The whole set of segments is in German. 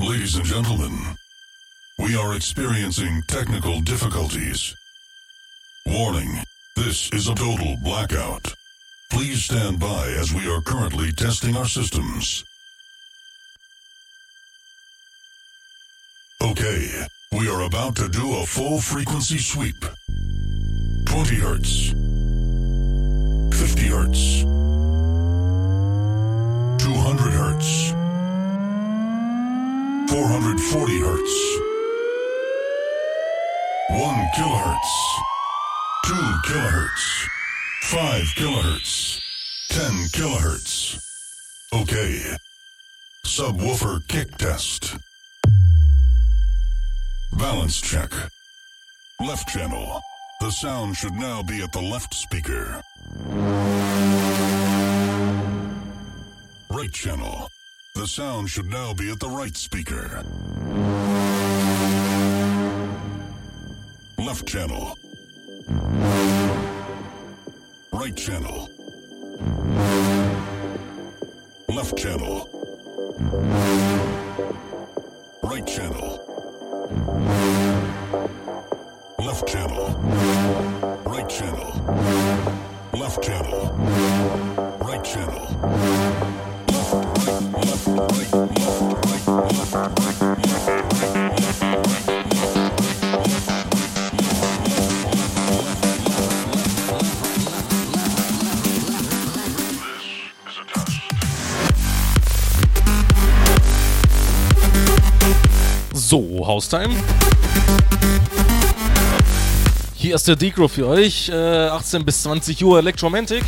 Ladies and gentlemen, we are experiencing technical difficulties. Warning, this is a total blackout. Please stand by as we are currently testing our systems. Okay, we are about to do a full frequency sweep. 20 hertz. 50 hertz. 200 hertz. 440 hertz. 1 kilohertz. 2 kilohertz. 5 kilohertz. 10 kilohertz. Okay. Subwoofer kick test. Balance check. Left channel. The sound should now be at the left speaker. Right channel. The sound should now be at the right speaker. Left channel. Right channel. Left channel. Right channel. Left channel. Right channel. Left channel. Right channel. Left, right, So, Haustime. Hier ist der Decro für euch. Äh, 18 bis 20 Uhr Electromantic.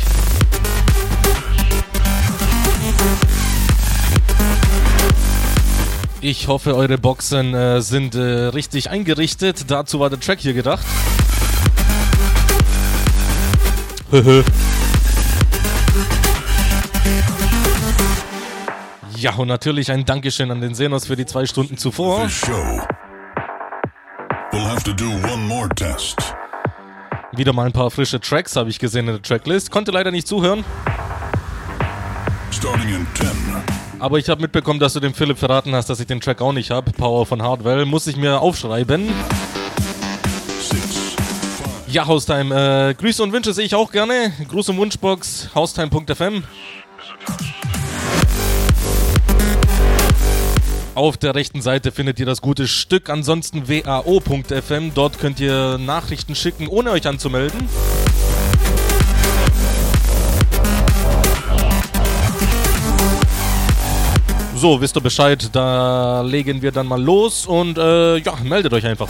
Ich hoffe, eure Boxen äh, sind äh, richtig eingerichtet. Dazu war der Track hier gedacht. Ja, und natürlich ein Dankeschön an den Senos für die zwei Stunden zuvor. Wieder mal ein paar frische Tracks habe ich gesehen in der Tracklist. Konnte leider nicht zuhören, Starting in 10, aber ich habe mitbekommen, dass du dem Philipp verraten hast, dass ich den Track auch nicht habe. Power von Hardwell. Muss ich mir aufschreiben. 6, 5, Ja, Haustime. Äh, Grüße und Wünsche sehe ich auch gerne. Gruß und Wunschbox, haustime.fm. Auf der rechten Seite findet ihr das gute Stück, ansonsten wao.fm. Dort könnt ihr Nachrichten schicken, ohne euch anzumelden. So, wisst ihr Bescheid, da legen wir dann mal los und äh, ja, meldet euch einfach.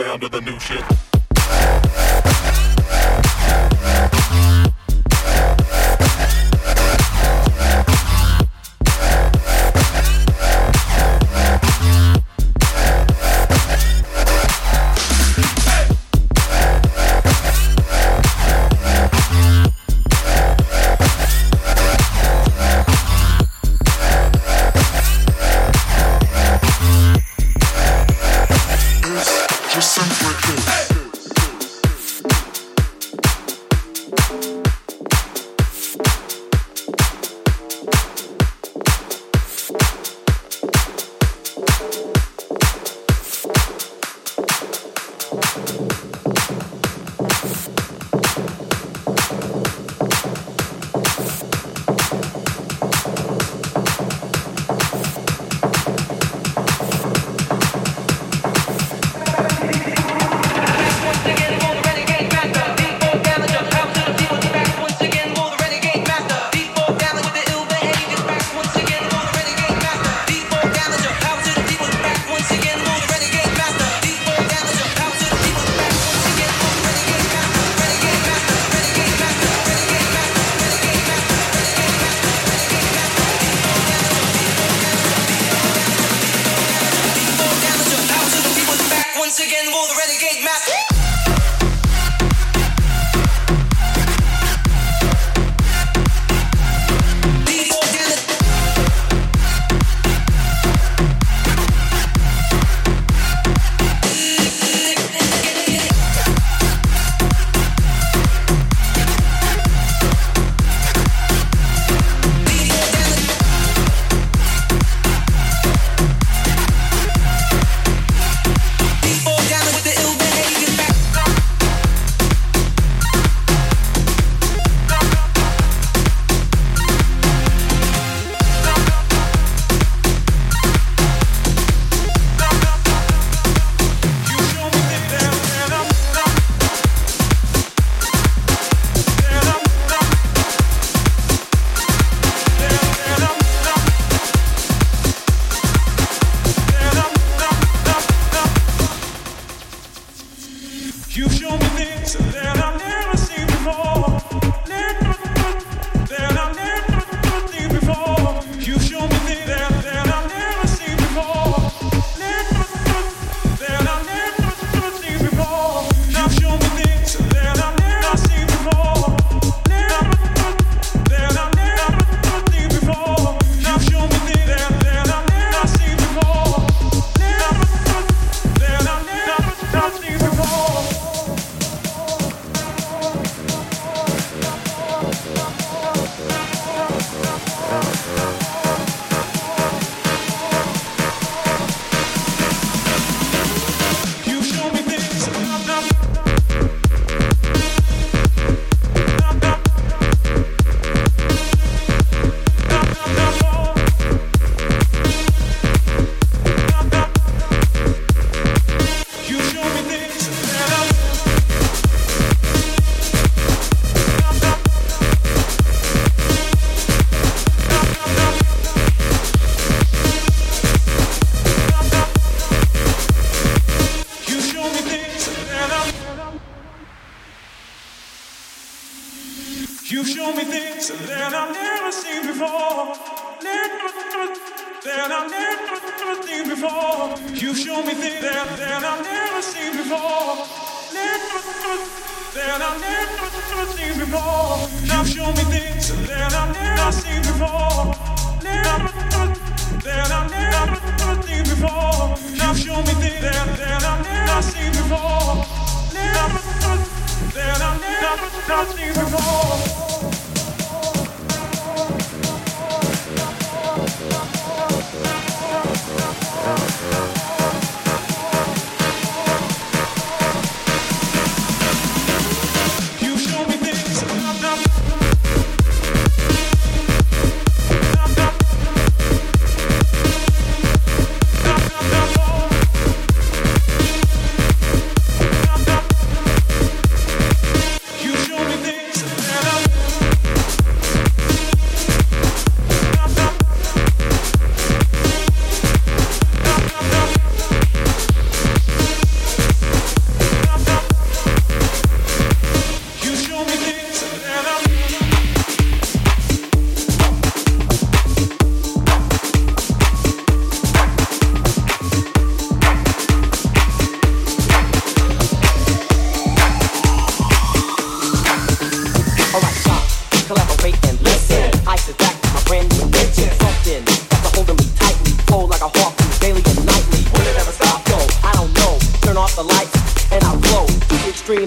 Sound of the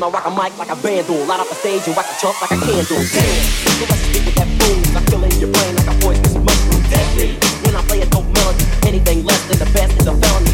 I rock a mic like a vandal. Light up the stage and whack a chump like a candle. Damn, so let's speak with that boom. I feel in your brain like a poisonous mushroom. Deadly. When I play a dope melody, anything less than the best is a felony.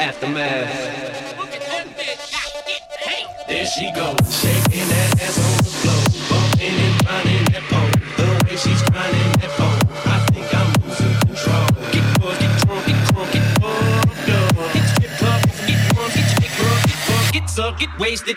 Aftermath. There she goes, shaking that ass on the floor, bumping and grinding that pole. The way she's grinding that pole, I think I'm losing control. Get bored, get drunk, get drunk, get fucked up. Get stripped get drunk, get drunk, get wasted.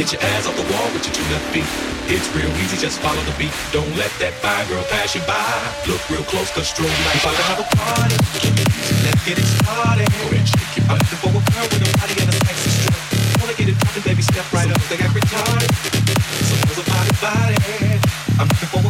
Get your ass off the wall with your two left feet. It's real easy, just follow the beat. Don't let that fire girl pass you by. Look real close, cause strobe light. About to have a party. Let's get it started. Go ahead, shake your body. I'm looking for a girl with a body and a sexy strut. Wanna get it poppin', baby, step right so up. They got retarded. So move a body, body. I'm looking for a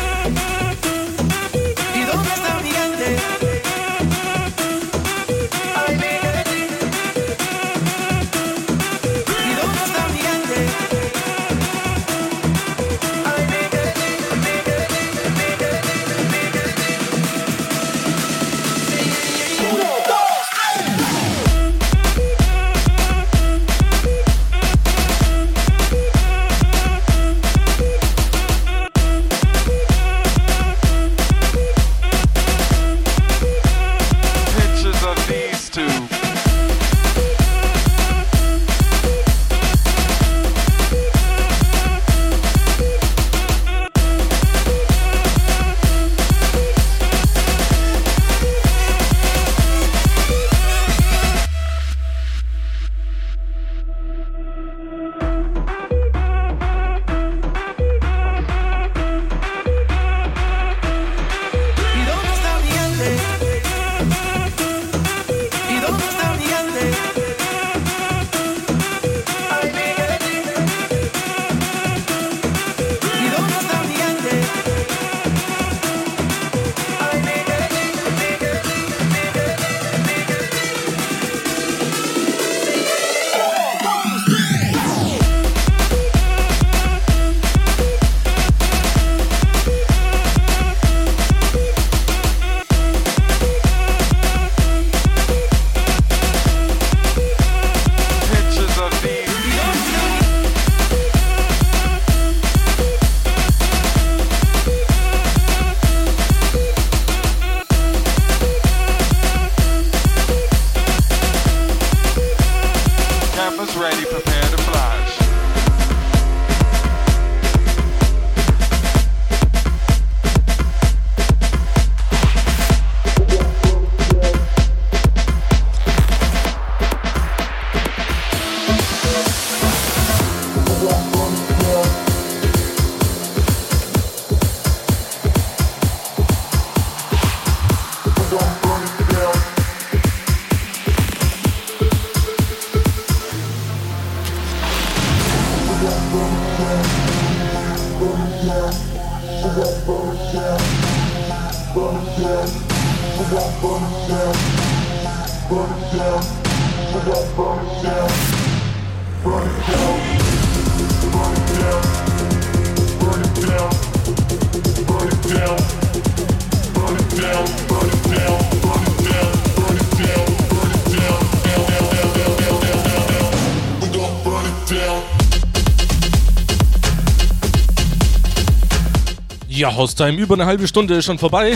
Ja, Haustime, über eine halbe Stunde ist schon vorbei.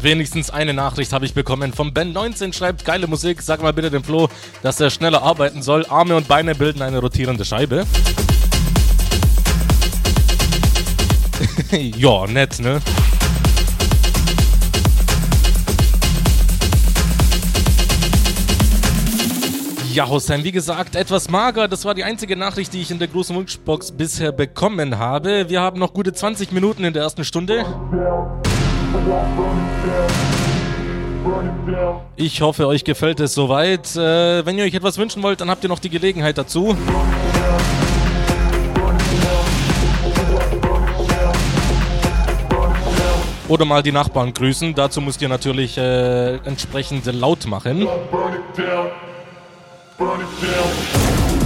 Wenigstens eine Nachricht habe ich bekommen. Vom Ben19 schreibt, geile Musik, sag mal bitte dem Flo, dass er schneller arbeiten soll. Arme und Beine bilden eine rotierende Scheibe. ja, nett, ne? Ja, Hossein, wie gesagt, etwas mager. Das war die einzige Nachricht, die ich in der großen Wunschbox bisher bekommen habe. Wir haben noch gute 20 Minuten in der ersten Stunde. Ich hoffe, euch gefällt es soweit. Äh, wenn ihr euch etwas wünschen wollt, dann habt ihr noch die Gelegenheit dazu. Oder mal die Nachbarn grüßen. Dazu müsst ihr natürlich äh, entsprechend laut machen. burn it down.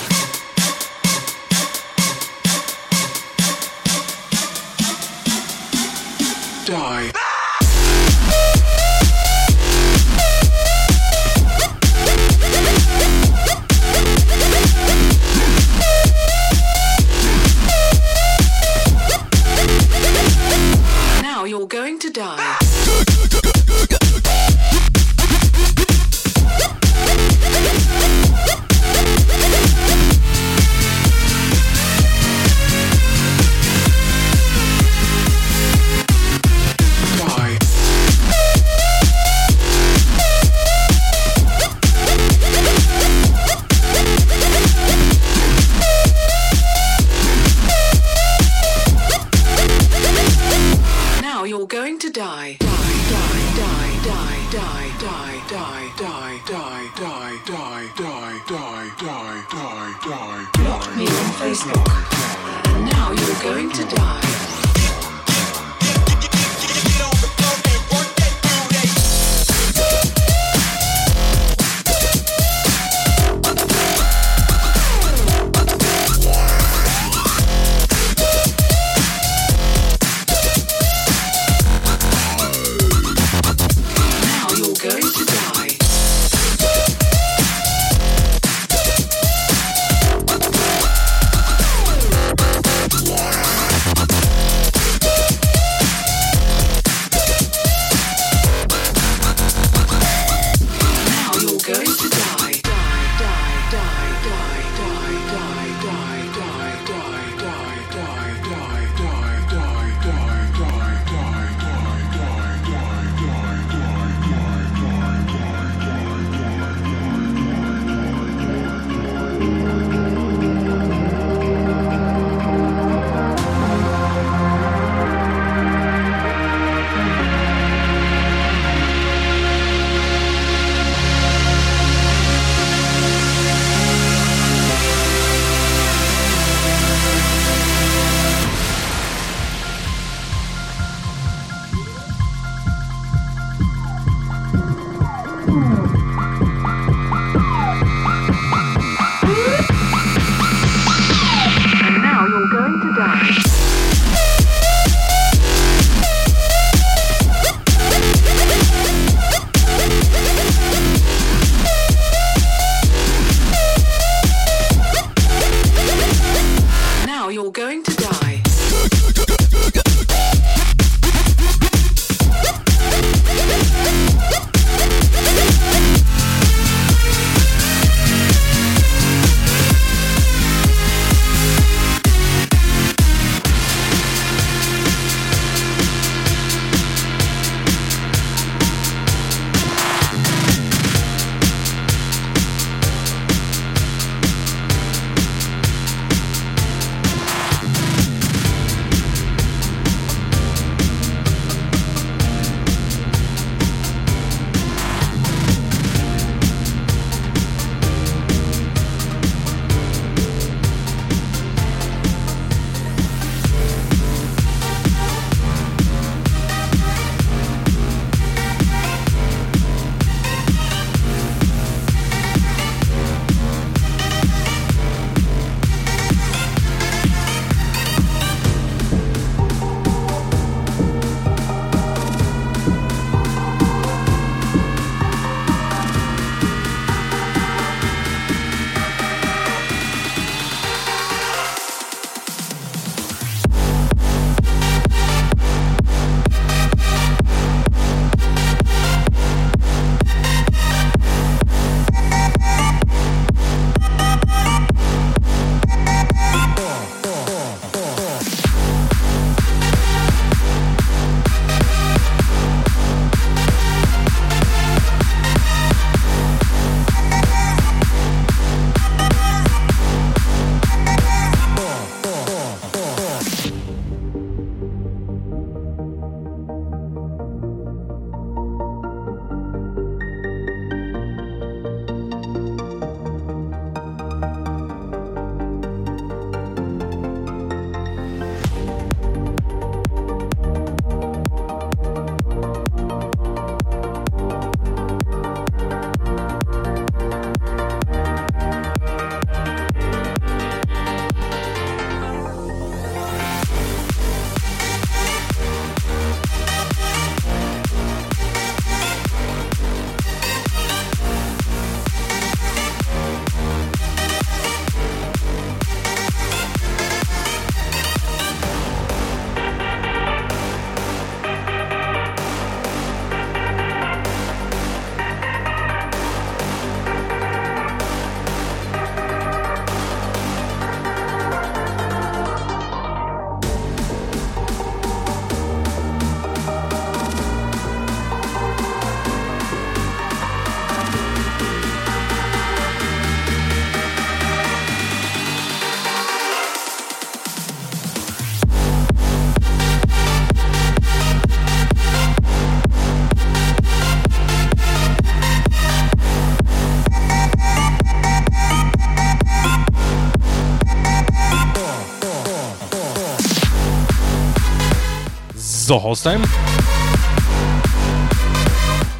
So, Haustime.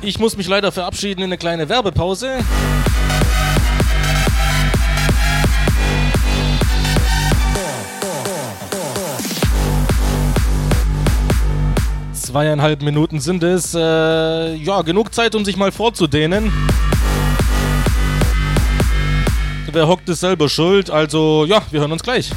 Ich muss mich leider verabschieden in eine kleine Werbepause. Zweieinhalb Minuten sind es. Äh, ja, genug Zeit, um sich mal vorzudehnen. Wer hockt, ist selber schuld. Also ja, wir hören uns gleich.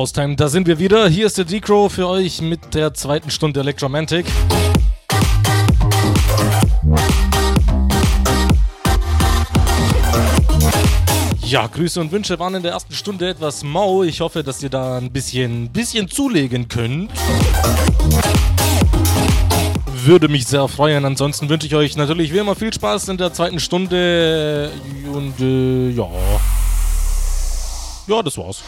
House-Time. Da sind wir wieder. Hier ist der Decro für euch mit der zweiten Stunde Electromantic. Ja, Grüße und Wünsche waren in der ersten Stunde etwas mau. Ich hoffe, dass ihr da ein bisschen, bisschen zulegen könnt. Würde mich sehr freuen. Ansonsten wünsche ich euch natürlich wie immer viel Spaß in der zweiten Stunde. Und äh, ja. Ja, das war's.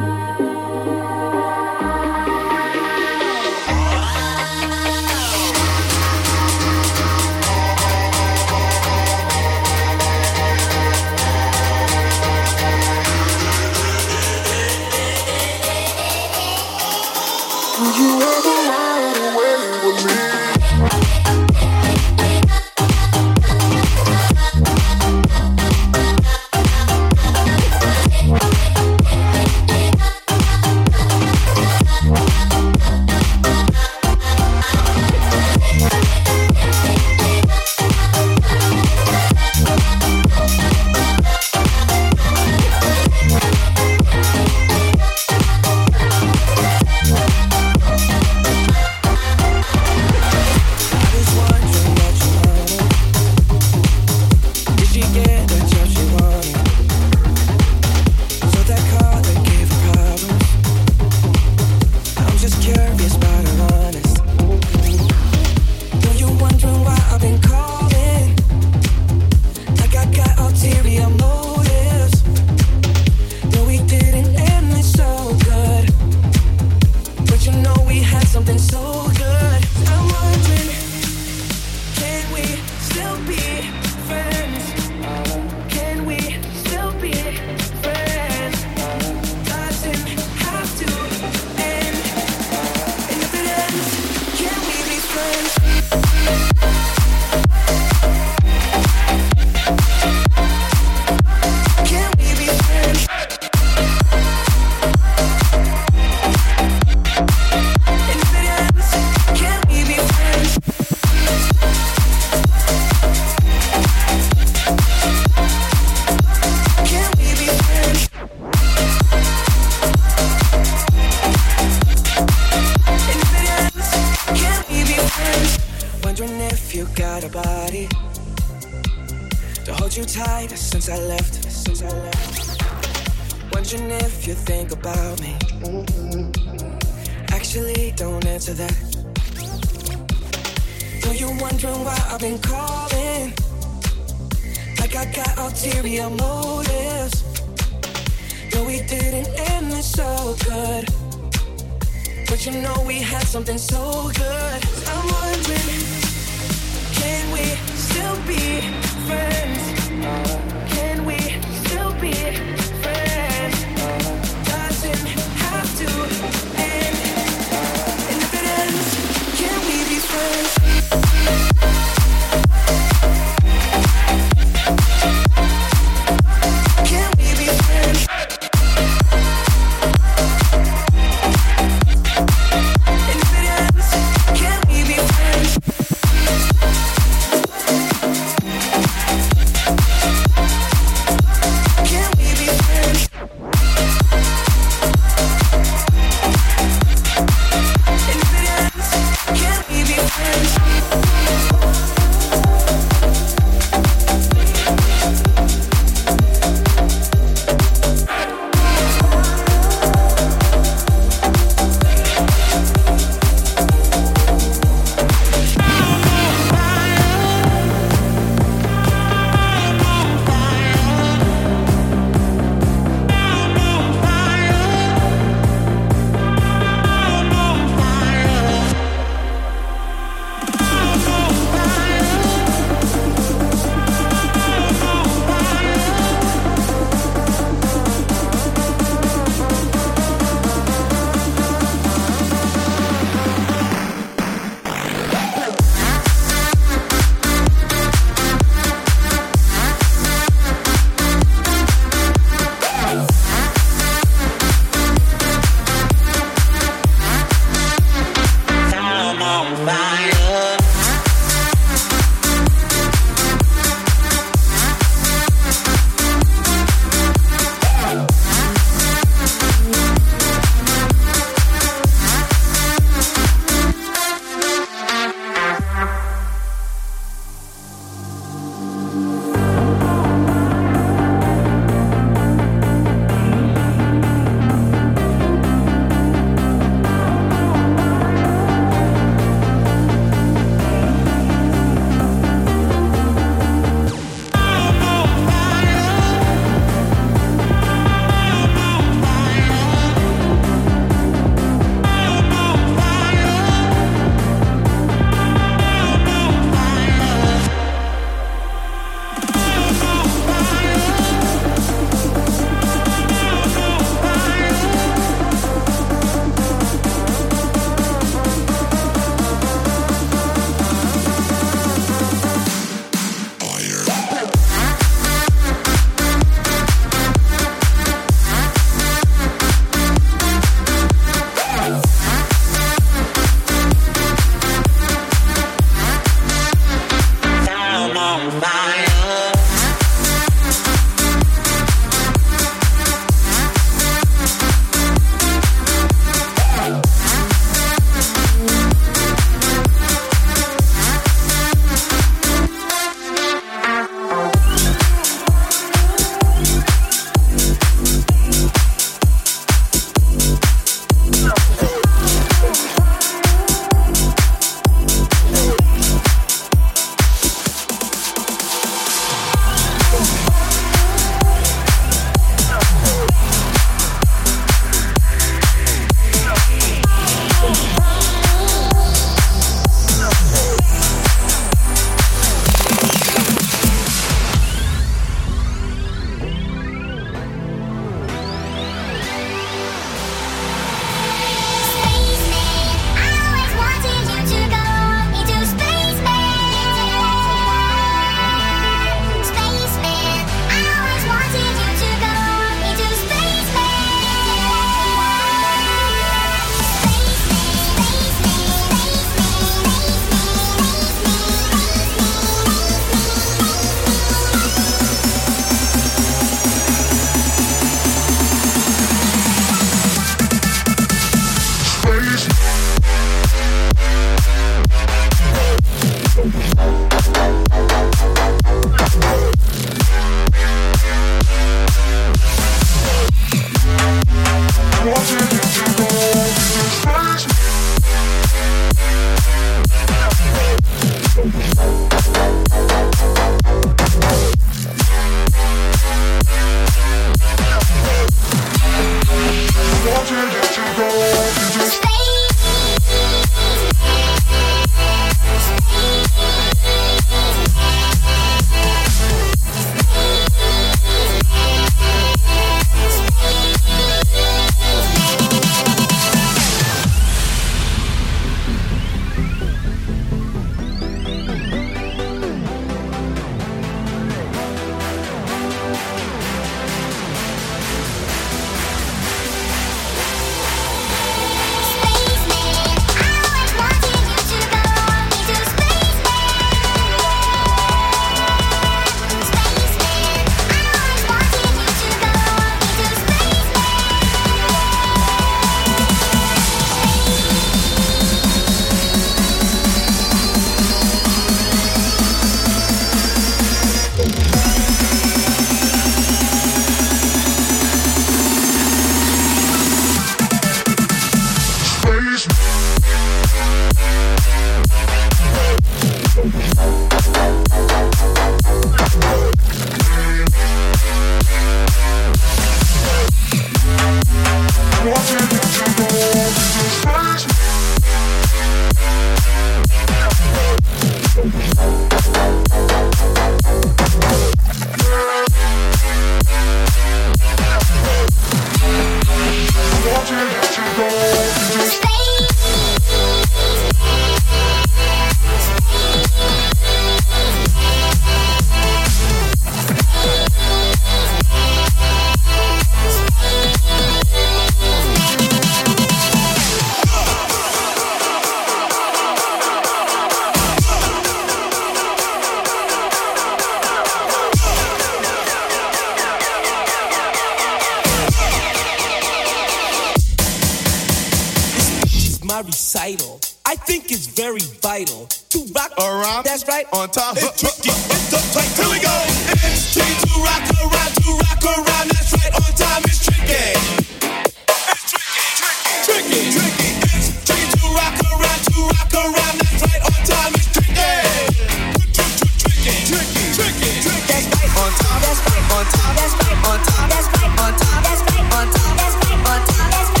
That's right, on time. That's right, on time. That's right, on time. That's right, on time. That's right, on time. That's right, on time.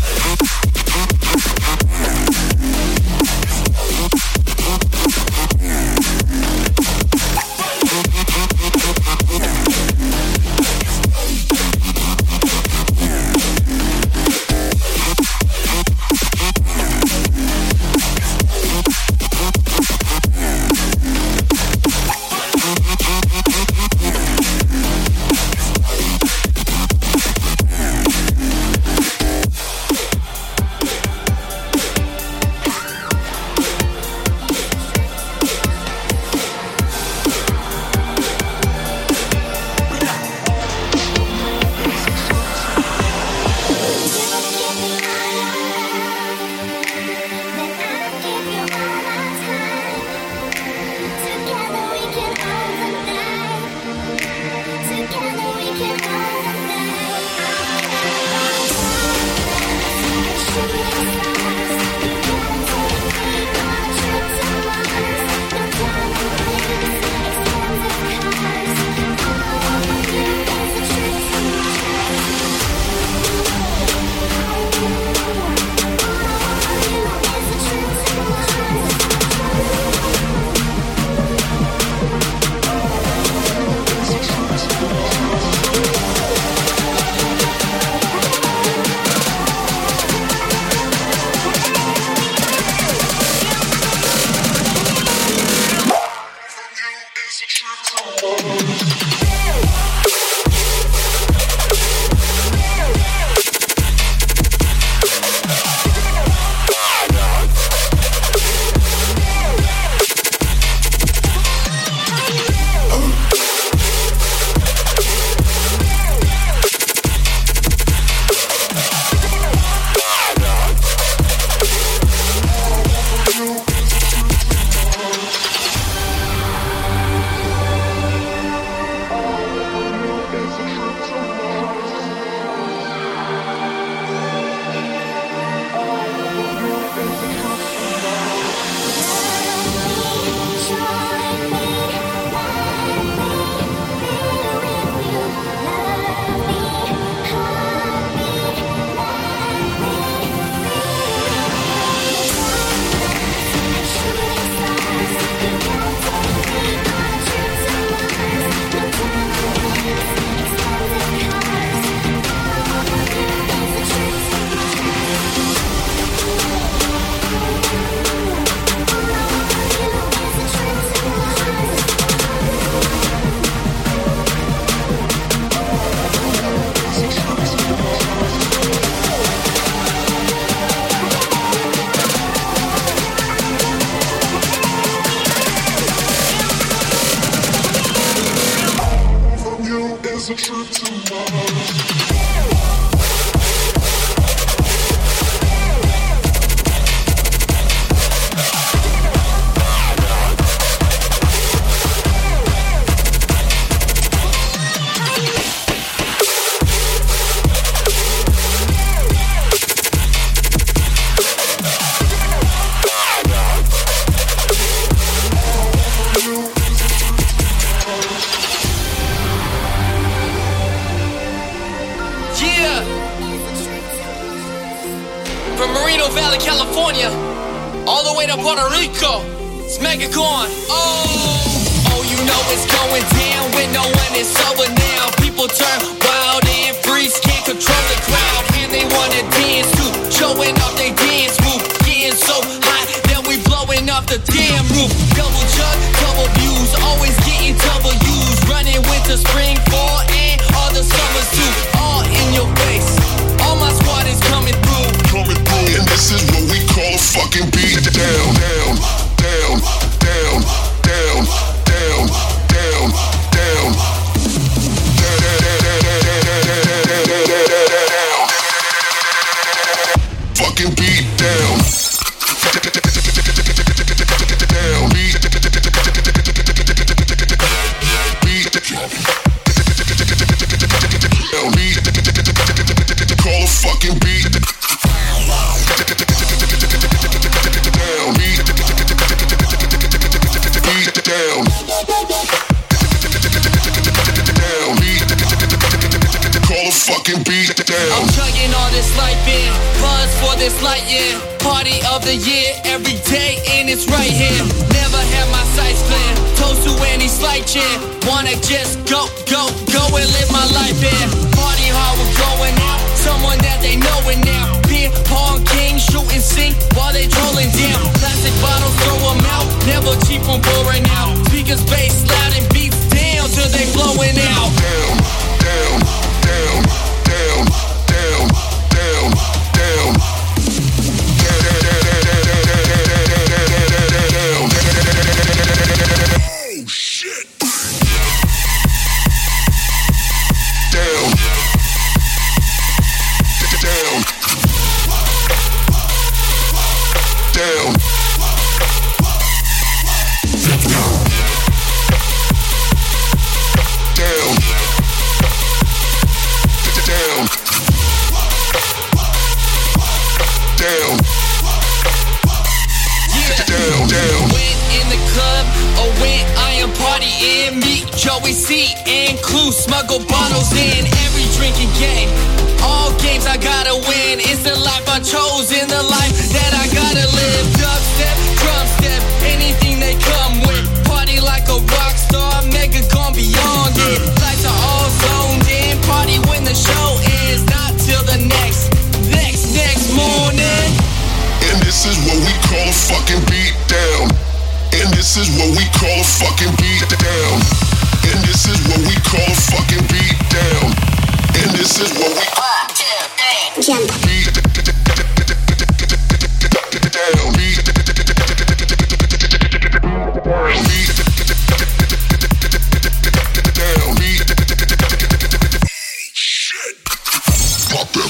fuck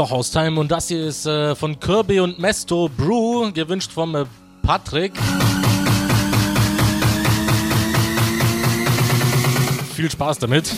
auch Haustime und das hier ist äh, von Kirby und Mesto Brew, gewünscht vom äh, Patrick. Viel Spaß damit.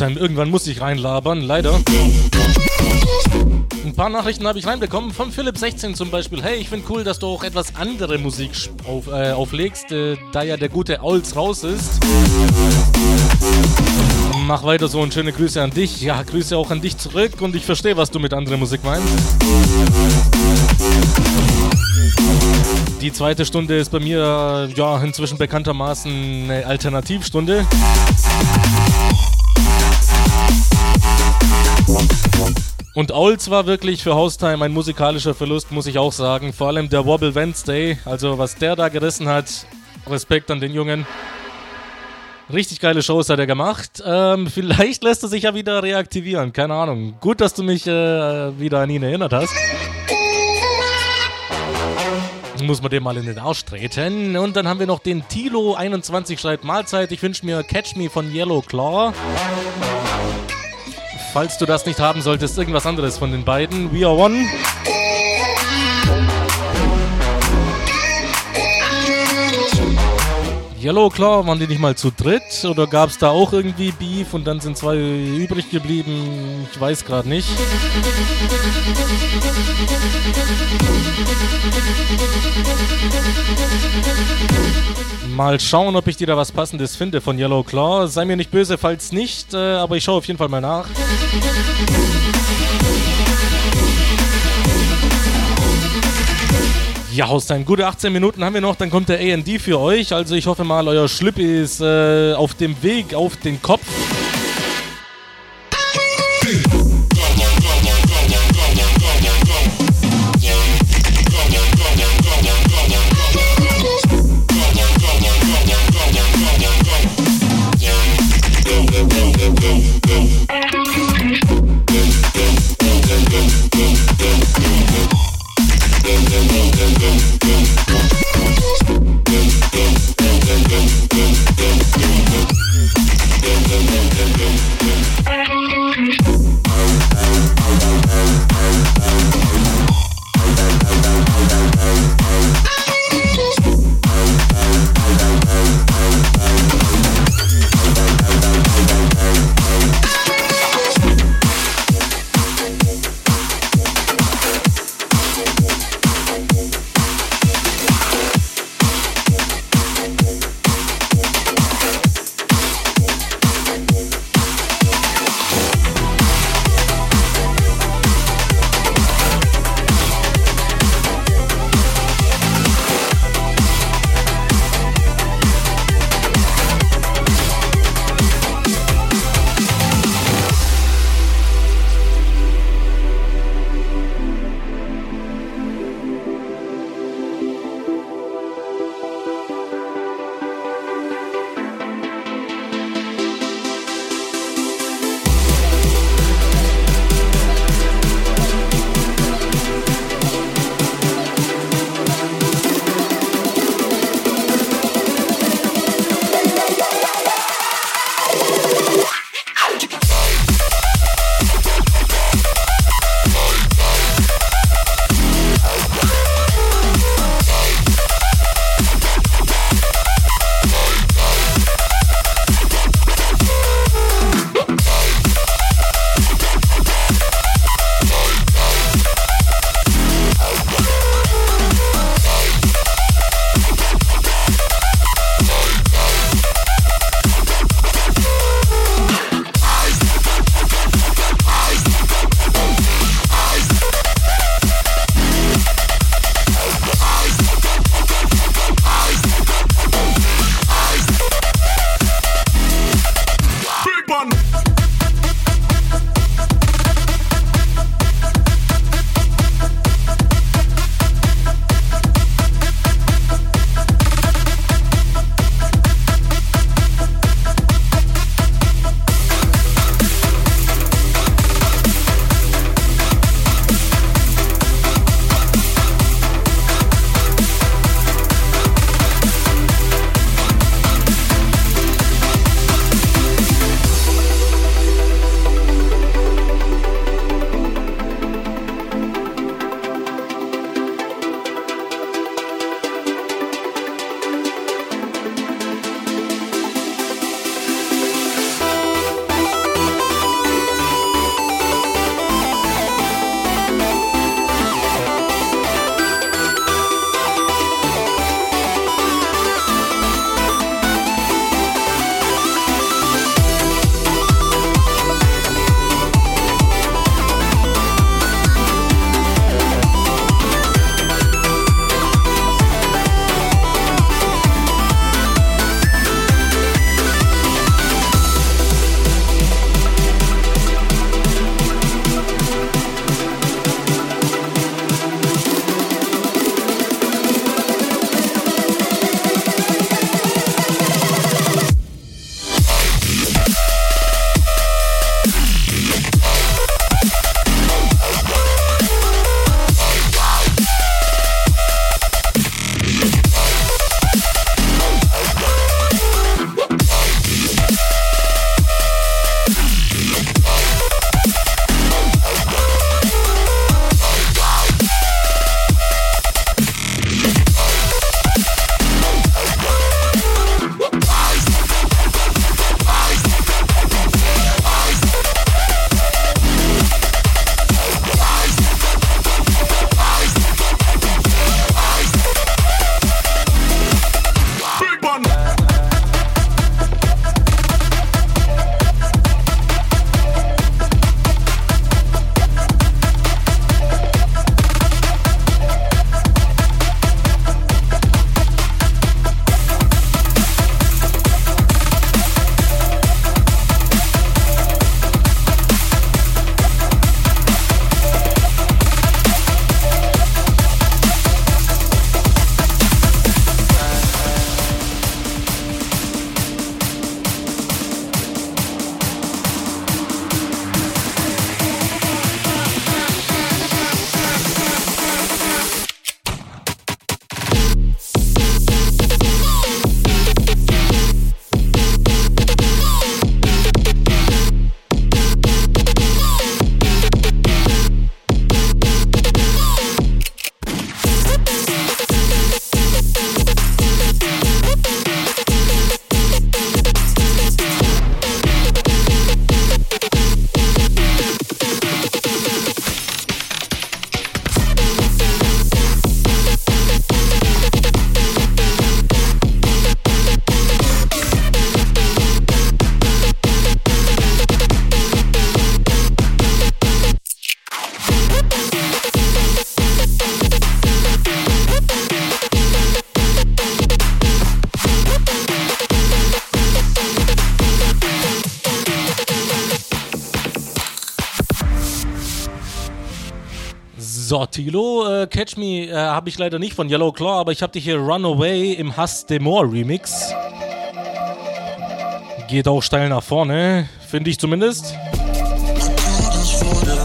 Haustime, irgendwann muss ich reinlabern, leider. Ein paar Nachrichten habe ich reinbekommen. Von Philipp16 zum Beispiel. Hey, ich finde cool, dass du auch etwas andere Musik auf, äh, auflegst, äh, da ja der gute Auls raus ist. Mach weiter so und schöne Grüße an dich. Ja, Grüße auch an dich zurück und ich verstehe, was du mit anderer Musik meinst. Die zweite Stunde ist bei mir ja inzwischen bekanntermaßen eine Alternativstunde. Und Owls war wirklich für Haustime ein musikalischer Verlust, muss ich auch sagen. Vor allem der Wobble Wednesday, also was der da gerissen hat, Respekt an den Jungen. Richtig geile Shows hat er gemacht. Ähm, vielleicht lässt er sich ja wieder reaktivieren, keine Ahnung. Gut, dass du mich äh, wieder an ihn erinnert hast. Muss man dem mal in den Arsch treten. Und dann haben wir noch den Tilo21 schreibt Mahlzeit. Ich wünsche mir Catch Me von Yellow Claw. Falls du das nicht haben solltest, irgendwas anderes von den beiden. We are one. Yellow Claw, waren die nicht mal zu dritt? Oder gab es da auch irgendwie Beef und dann sind zwei übrig geblieben? Ich weiß gerade nicht. Mal schauen, ob ich dir da was Passendes finde von Yellow Claw. Sei mir nicht böse, falls nicht, äh, aber ich schaue auf jeden Fall mal nach. Ja, Haustime, gute 18 Minuten haben wir noch, dann kommt der AND für euch. Also ich hoffe mal, euer Schlüpp ist äh, auf dem Weg auf den Kopf. Catch Me äh, habe ich leider nicht von Yellow Claw, aber ich habe dich hier Runaway im Hass Demore Remix. Geht auch steil nach vorne, finde ich zumindest. I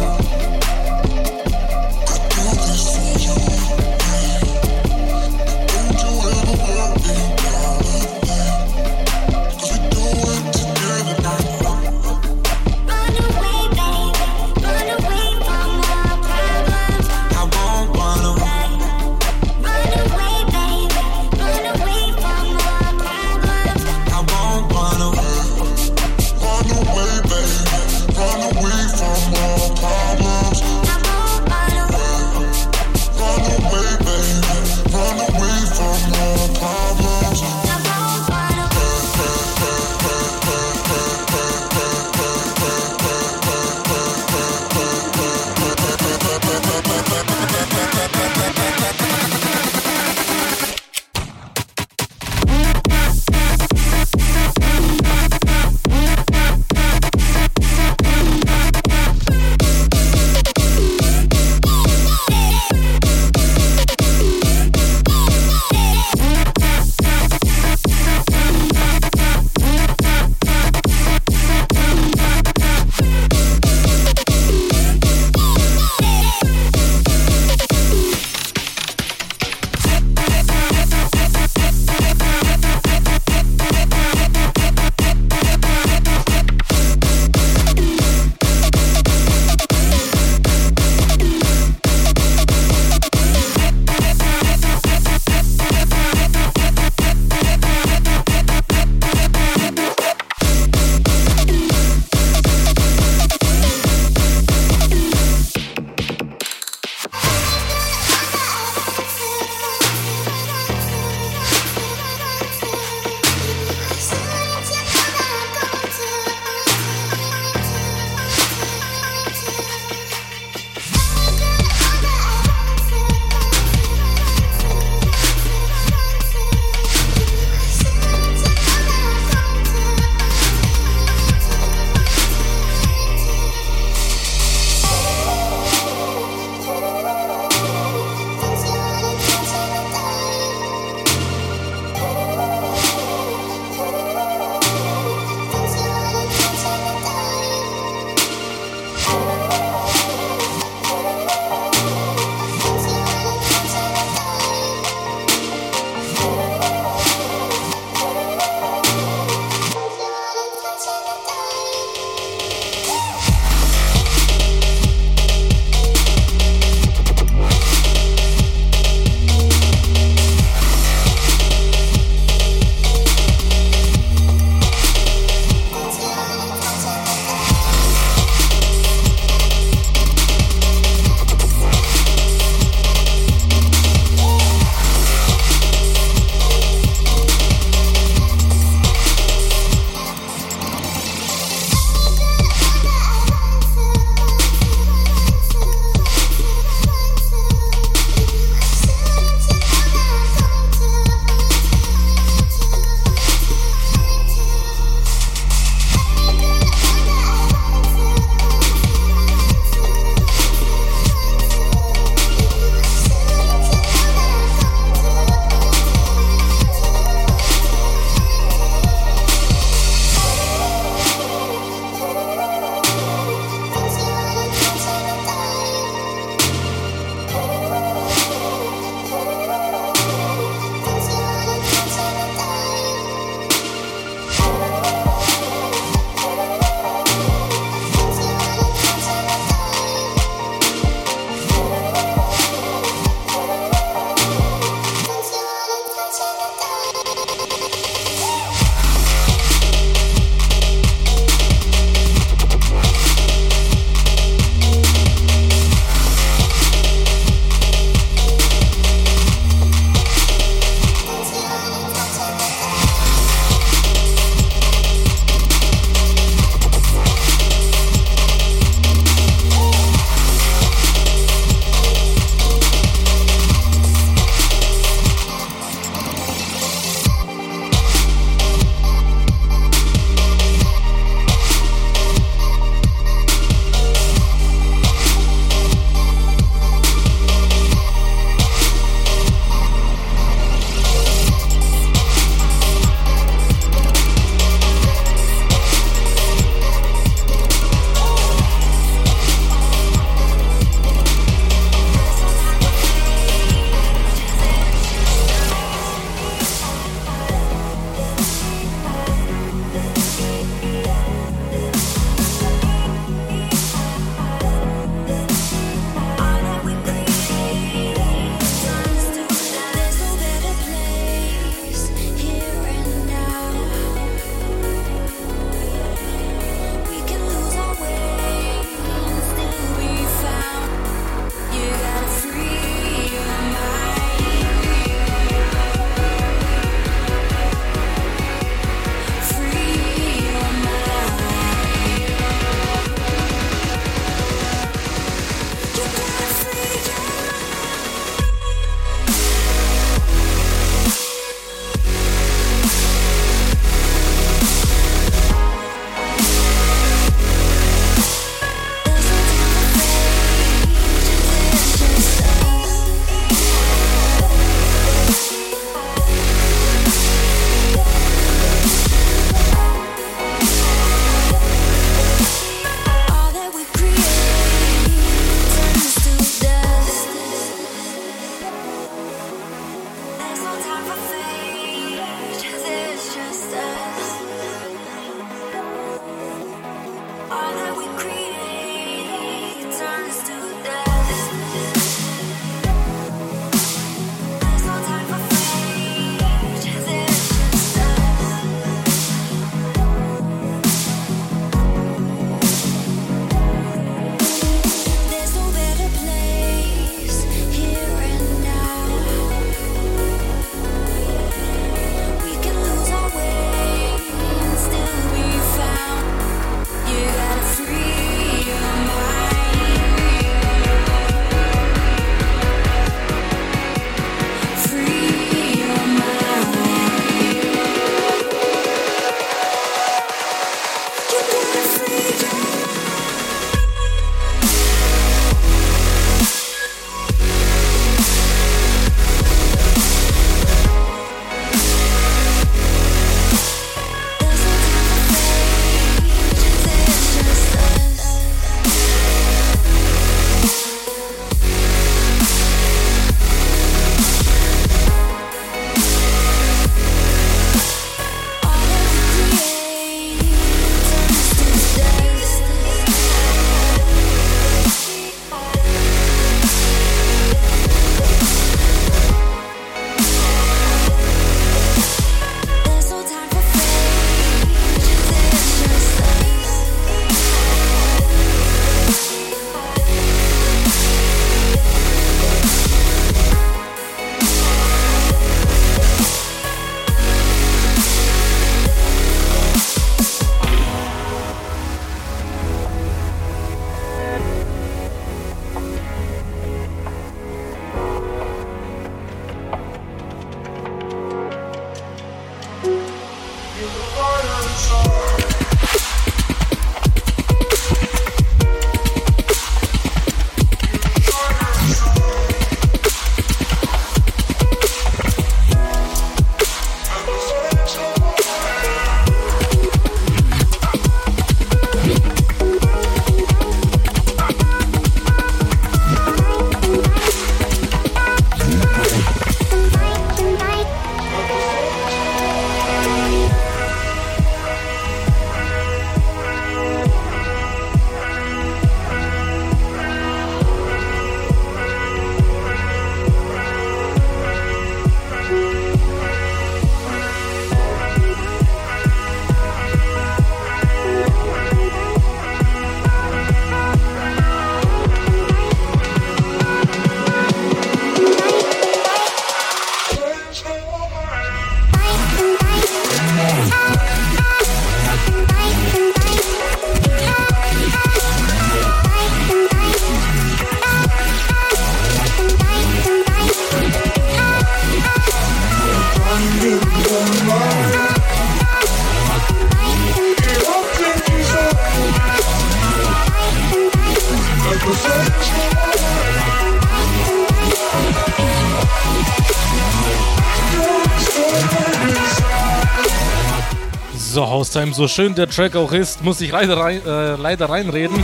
So, Haustime, so schön der Track auch ist, muss ich leider, rein, äh, leider reinreden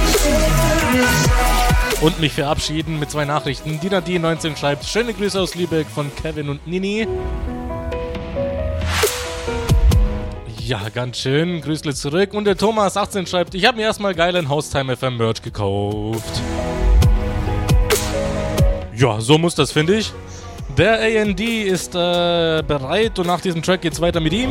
und mich verabschieden mit zwei Nachrichten. Dina D19 schreibt, schöne Grüße aus Lübeck von Kevin und Nini. Ja, ganz schön. Grüßle zurück. Und der Thomas 18 schreibt, ich habe mir erstmal geilen Haustime FM Merch gekauft. Ja, so muss das, finde ich. Der AND ist äh, bereit und nach diesem Track geht's weiter mit ihm.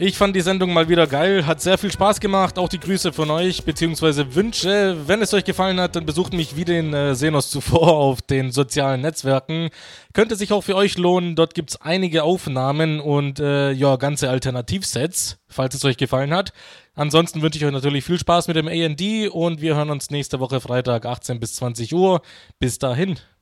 Ich fand die Sendung mal wieder geil, hat sehr viel Spaß gemacht. Auch die Grüße von euch, beziehungsweise Wünsche. Wenn es euch gefallen hat, dann besucht mich wie den äh, Senos zuvor auf den sozialen Netzwerken. Könnte sich auch für euch lohnen. Dort gibt es einige Aufnahmen und äh, ja, ganze Alternativsets, falls es euch gefallen hat. Ansonsten wünsche ich euch natürlich viel Spaß mit dem AD und wir hören uns nächste Woche Freitag 18 bis 20 Uhr. Bis dahin.